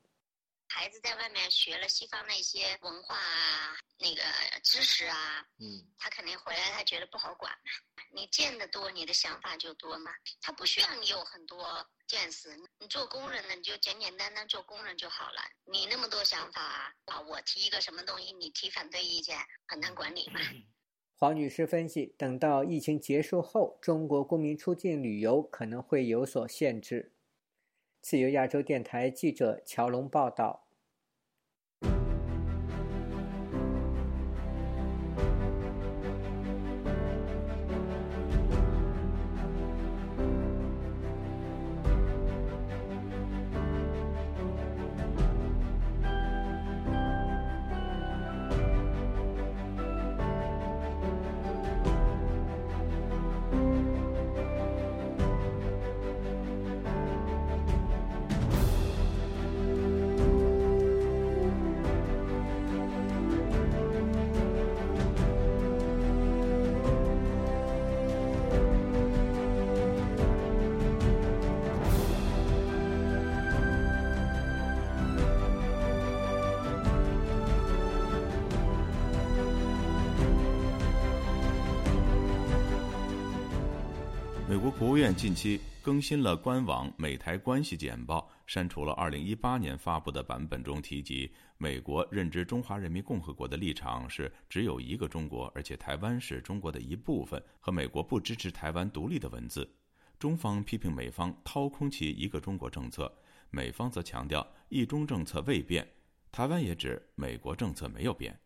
孩子在外面学了西方那些文化啊，那个知识啊，嗯，他肯定回来，他觉得不好管嘛。你见得多，你的想法就多嘛。他不需要你有很多见识，你做工人呢你就简简单单做工人就好了。你那么多想法啊，我提一个什么东西，你提反对意见，很难管理嘛。黄女士分析，等到疫情结束后，中国公民出境旅游可能会有所限制。自由亚洲电台记者乔龙报道。近期更新了官网美台关系简报，删除了2018年发布的版本中提及美国认知中华人民共和国的立场是只有一个中国，而且台湾是中国的一部分，和美国不支持台湾独立的文字。中方批评美方掏空其一个中国政策，美方则强调一中政策未变，台湾也指美国政策没有变。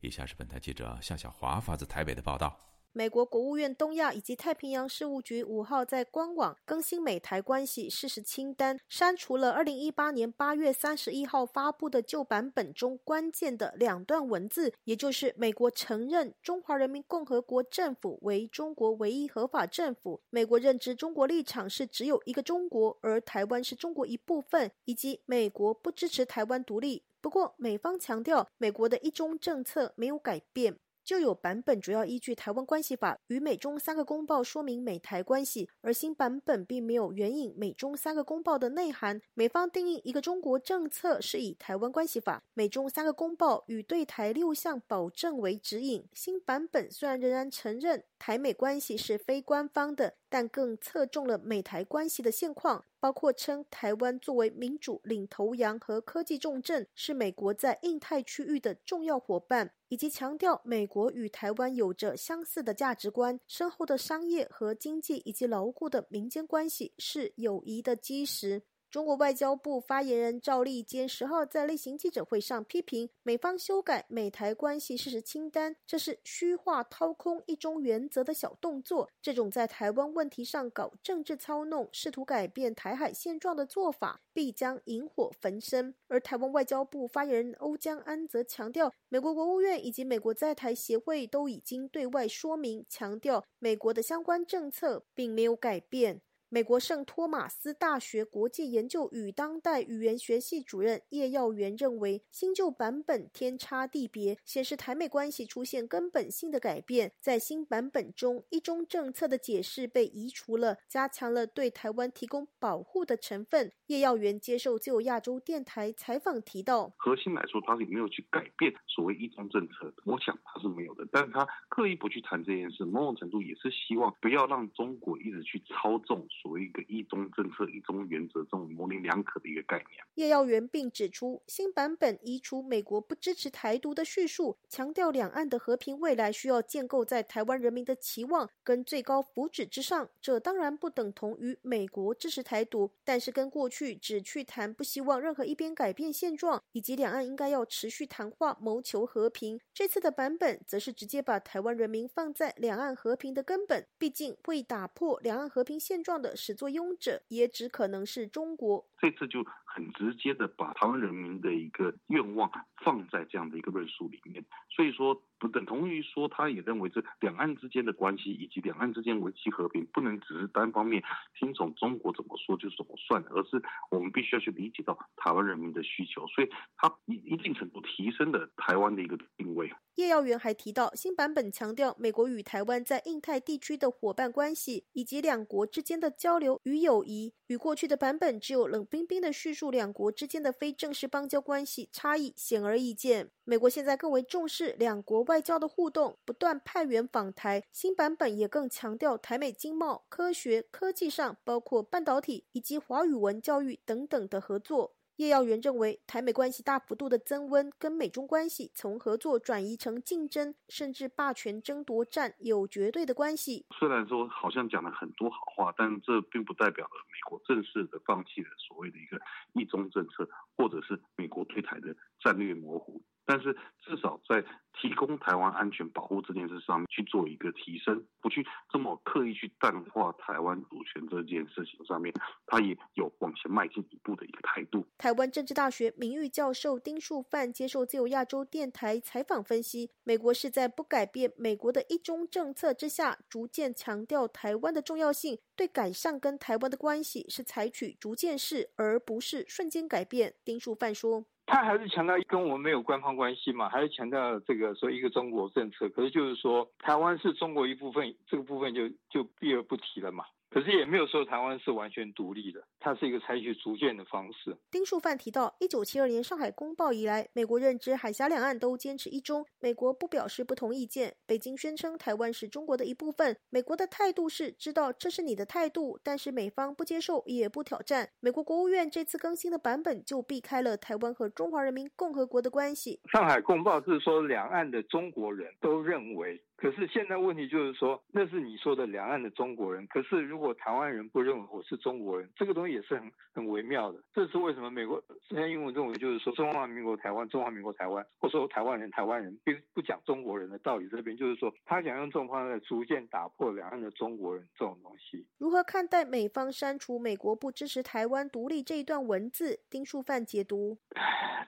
以下是本台记者夏小华发自台北的报道。美国国务院东亚以及太平洋事务局五号在官网更新美台关系事实清单，删除了二零一八年八月三十一号发布的旧版本中关键的两段文字，也就是美国承认中华人民共和国政府为中国唯一合法政府，美国认知中国立场是只有一个中国，而台湾是中国一部分，以及美国不支持台湾独立。不过，美方强调，美国的一中政策没有改变。旧有版本主要依据《台湾关系法》与美中三个公报说明美台关系，而新版本并没有援引美中三个公报的内涵。美方定义一个中国政策是以《台湾关系法》、美中三个公报与对台六项保证为指引。新版本虽然仍然承认台美关系是非官方的，但更侧重了美台关系的现况。包括称台湾作为民主领头羊和科技重镇，是美国在印太区域的重要伙伴，以及强调美国与台湾有着相似的价值观、深厚的商业和经济以及牢固的民间关系，是友谊的基石。中国外交部发言人赵立坚十号在例行记者会上批评美方修改美台关系事实清单，这是虚化掏空一中原则的小动作。这种在台湾问题上搞政治操弄、试图改变台海现状的做法，必将引火焚身。而台湾外交部发言人欧江安则强调，美国国务院以及美国在台协会都已经对外说明，强调美国的相关政策并没有改变。美国圣托马斯大学国际研究与当代语言学系主任叶耀元认为，新旧版本天差地别，显示台美关系出现根本性的改变。在新版本中，一中政策的解释被移除了，加强了对台湾提供保护的成分。叶耀元接受自由亚洲电台采访提到，核心来说，他是没有去改变所谓一中政策的，我想他是没有的，但是他刻意不去谈这件事，某种程度也是希望不要让中国一直去操纵所谓一个一中政策、一中原则这种模棱两可的一个概念。叶耀元并指出，新版本移除美国不支持台独的叙述，强调两岸的和平未来需要建构在台湾人民的期望跟最高福祉之上。这当然不等同于美国支持台独，但是跟过去只去谈不希望任何一边改变现状，以及两岸应该要持续谈话谋求和平。这次的版本则是直接把台湾人民放在两岸和平的根本。毕竟会打破两岸和平现状的始作俑者，也只可能是中国。这次就很直接的把台湾人民的一个愿望放在这样的一个论述里面，所以说不等同于说他也认为这两岸之间的关系以及两岸之间维系和平不能只是单方面听从中国怎么说就怎么算，而是我们必须要去理解到台湾人民的需求，所以他一一定程度提升了台湾的一个定位。叶耀元还提到，新版本强调美国与台湾在印太地区的伙伴关系以及两国之间的交流与友谊，与过去的版本只有冷。冰冰的叙述两国之间的非正式邦交关系差异显而易见。美国现在更为重视两国外交的互动，不断派员访台。新版本也更强调台美经贸、科学、科技上，包括半导体以及华语文教育等等的合作。叶耀元认为，台美关系大幅度的增温，跟美中关系从合作转移成竞争，甚至霸权争夺战有绝对的关系。虽然说好像讲了很多好话，但这并不代表了美国正式的放弃了所谓的一个一中政策，或者是美国对台的战略模糊。但是至少在提供台湾安全保护这件事上去做一个提升，不去这么刻意去淡化台湾主权这件事情上面，他也有往前迈进一步的一个态度。台湾政治大学名誉教授丁树范接受自由亚洲电台采访分析，美国是在不改变美国的一中政策之下，逐渐强调台湾的重要性，对改善跟台湾的关系是采取逐渐式，而不是瞬间改变。丁树范说。他还是强调跟我们没有官方关系嘛，还是强调这个说一个中国政策。可是就是说，台湾是中国一部分，这个部分就就避而不提了嘛。可是也没有说台湾是完全独立的，它是一个采取逐渐的方式。丁树范提到，一九七二年上海公报以来，美国认知海峡两岸都坚持一中，美国不表示不同意见。北京宣称台湾是中国的一部分，美国的态度是知道这是你的态度，但是美方不接受也不挑战。美国国务院这次更新的版本就避开了台湾和中华人民共和国的关系。上海公报是说两岸的中国人都认为。可是现在问题就是说，那是你说的两岸的中国人。可是如果台湾人不认为我是中国人，这个东西也是很很微妙的。这是为什么美国现在英文认为就是说中华民国台湾，中华民国台湾，或说台湾人台湾人，并不讲中国人的道理。这边就是说，他想用这种方式逐渐打破两岸的中国人这种东西。如何看待美方删除美国不支持台湾独立这一段文字？丁树范解读：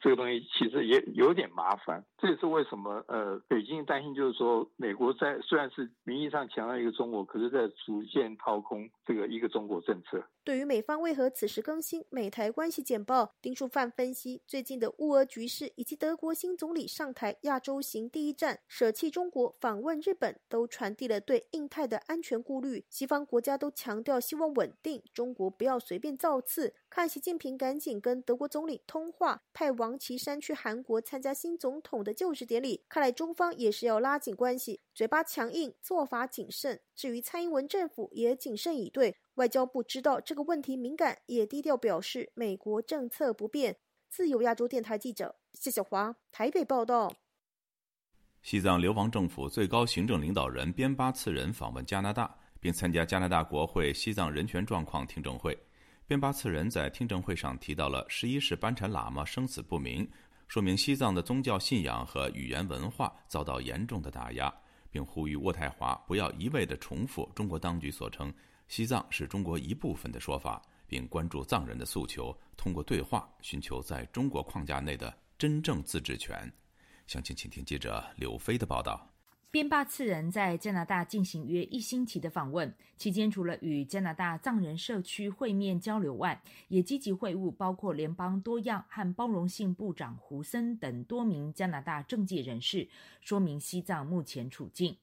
这个东西其实也有点麻烦。这也是为什么呃，北京担心就是说美。国在虽然是名义上强调一个中国，可是在逐渐掏空这个一个中国政策。对于美方为何此时更新美台关系简报，丁树范分析，最近的乌俄局势以及德国新总理上台亚洲行第一站，舍弃中国访问日本，都传递了对印太的安全顾虑。西方国家都强调希望稳定，中国不要随便造次。看习近平赶紧跟德国总理通话，派王岐山去韩国参加新总统的就职典礼。看来中方也是要拉紧关系，嘴巴强硬，做法谨慎。至于蔡英文政府也谨慎以对。外交部知道这个问题敏感，也低调表示美国政策不变。自由亚洲电台记者谢小华台北报道。西藏流亡政府最高行政领导人边巴次仁访问加拿大，并参加加拿大国会西藏人权状况听证会。边巴次仁在听证会上提到了十一世班禅喇嘛生死不明，说明西藏的宗教信仰和语言文化遭到严重的打压，并呼吁渥太华不要一味地重复中国当局所称。西藏是中国一部分的说法，并关注藏人的诉求，通过对话寻求在中国框架内的真正自治权。详情，请听记者刘飞的报道。边巴次人在加拿大进行约一星期的访问，期间除了与加拿大藏人社区会面交流外，也积极会晤包括联邦多样和包容性部长胡森等多名加拿大政界人士，说明西藏目前处境。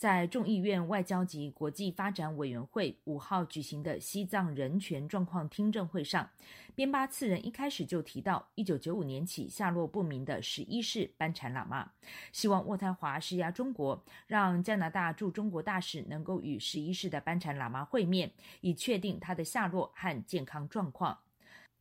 在众议院外交及国际发展委员会五号举行的西藏人权状况听证会上，边巴次人一开始就提到，一九九五年起下落不明的十一世班禅喇嘛，希望渥太华施压中国，让加拿大驻中国大使能够与十一世的班禅喇嘛会面，以确定他的下落和健康状况。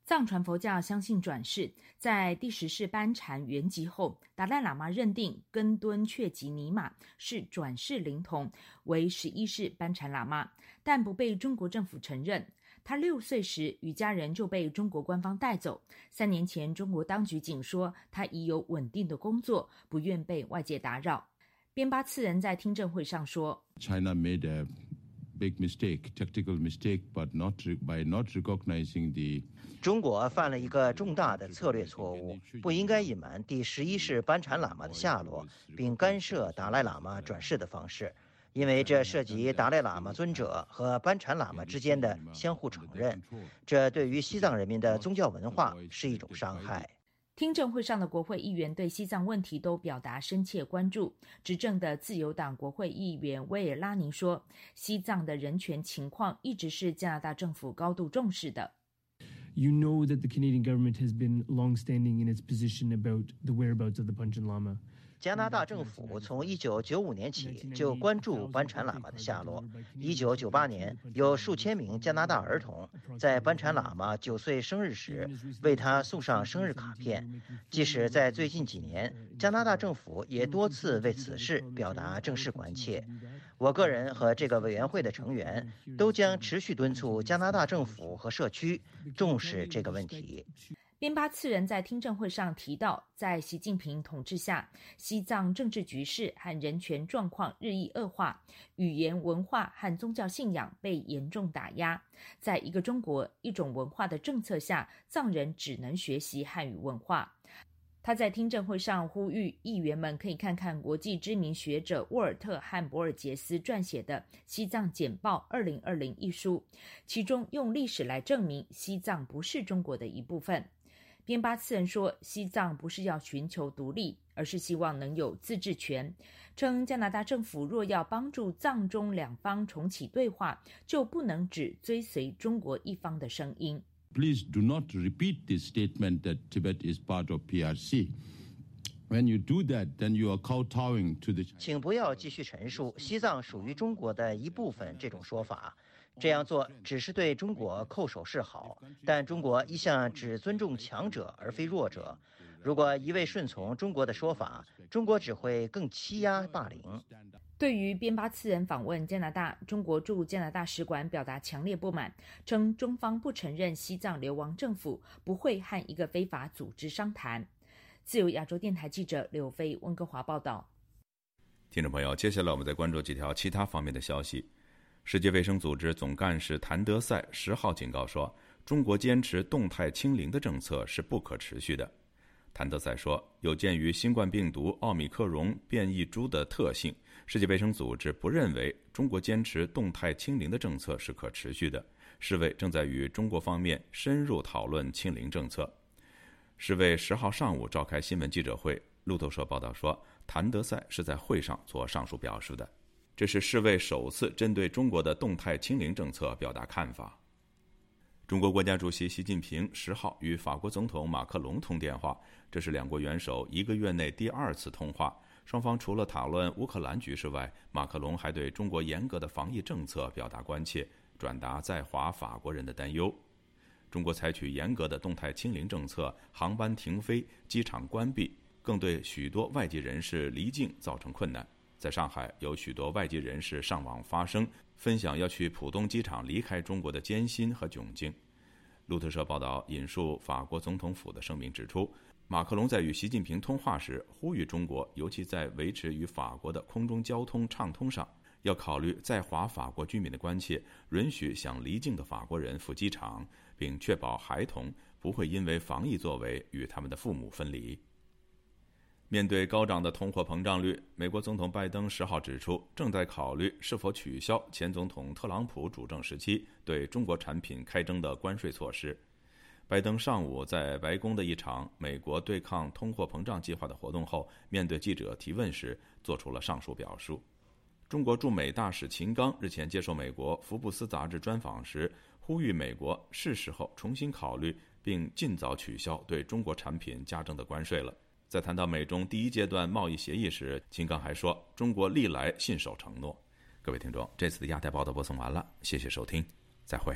藏传佛教相信转世，在第十世班禅圆寂后，达赖喇嘛认定根敦却吉尼玛是转世灵童，为十一世班禅喇嘛，但不被中国政府承认。他六岁时与家人就被中国官方带走。三年前，中国当局仅说他已有稳定的工作，不愿被外界打扰。边巴次人在听证会上说：“China made a big mistake, tactical mistake, but not by not recognizing the.” 中国犯了一个重大的策略错误，不应该隐瞒第十一世班禅喇嘛的下落，并干涉达赖喇嘛转世的方式，因为这涉及达赖喇嘛尊者和班禅喇嘛之间的相互承认，这对于西藏人民的宗教文化是一种伤害。听证会上的国会议员对西藏问题都表达深切关注。执政的自由党国会议员威尔拉尼说：“西藏的人权情况一直是加拿大政府高度重视的。” You know that the Canadian government has been long-standing in its position about the whereabouts of the Panchen Lama. 加拿大政府从1995年起就关注班禅喇嘛的下落。1998年，有数千名加拿大儿童在班禅喇嘛九岁生日时为他送上生日卡片。即使在最近几年，加拿大政府也多次为此事表达正式关切。我个人和这个委员会的成员都将持续敦促加拿大政府和社区重视这个问题。边巴次人在听证会上提到，在习近平统治下，西藏政治局势和人权状况日益恶化，语言文化和宗教信仰被严重打压。在一个中国、一种文化的政策下，藏人只能学习汉语文化。他在听证会上呼吁议员们可以看看国际知名学者沃尔特·汉博尔杰斯撰写的《西藏简报二零二零》一书，其中用历史来证明西藏不是中国的一部分。边巴次人说：“西藏不是要寻求独立，而是希望能有自治权。”称加拿大政府若要帮助藏中两方重启对话，就不能只追随中国一方的声音。Please do not repeat this statement that Tibet is part of PRC. When you do that, then you are kowtowing to the. 请不要继续陈述西藏属于中国的一部分这种说法。这样做只是对中国叩首示好，但中国一向只尊重强者而非弱者。如果一味顺从中国的说法，中国只会更欺压霸凌。对于边巴次人访问加拿大，中国驻加拿大使馆表达强烈不满，称中方不承认西藏流亡政府，不会和一个非法组织商谈。自由亚洲电台记者刘飞温哥华报道。听众朋友，接下来我们再关注几条其他方面的消息。世界卫生组织总干事谭德赛十号警告说，中国坚持动态清零的政策是不可持续的。谭德赛说，有鉴于新冠病毒奥密克戎变异株的特性，世界卫生组织不认为中国坚持动态清零的政策是可持续的。世卫正在与中国方面深入讨论清零政策。世卫十号上午召开新闻记者会，路透社报道说，谭德赛是在会上做上述表示的。这是世卫首次针对中国的动态清零政策表达看法。中国国家主席习近平十号与法国总统马克龙通电话，这是两国元首一个月内第二次通话。双方除了讨论乌克兰局势外，马克龙还对中国严格的防疫政策表达关切，转达在华法国人的担忧。中国采取严格的动态清零政策，航班停飞，机场关闭，更对许多外籍人士离境造成困难。在上海，有许多外籍人士上网发声，分享要去浦东机场离开中国的艰辛和窘境。路透社报道引述法国总统府的声明指出，马克龙在与习近平通话时呼吁中国，尤其在维持与法国的空中交通畅通上，要考虑在华法国居民的关切，允许想离境的法国人赴机场，并确保孩童不会因为防疫作为与他们的父母分离。面对高涨的通货膨胀率，美国总统拜登十号指出，正在考虑是否取消前总统特朗普主政时期对中国产品开征的关税措施。拜登上午在白宫的一场美国对抗通货膨胀计划的活动后，面对记者提问时，做出了上述表述。中国驻美大使秦刚日前接受美国《福布斯》杂志专访时，呼吁美国是时候重新考虑并尽早取消对中国产品加征的关税了。在谈到美中第一阶段贸易协议时，秦刚还说：“中国历来信守承诺。”各位听众，这次的亚太报道播送完了，谢谢收听，再会。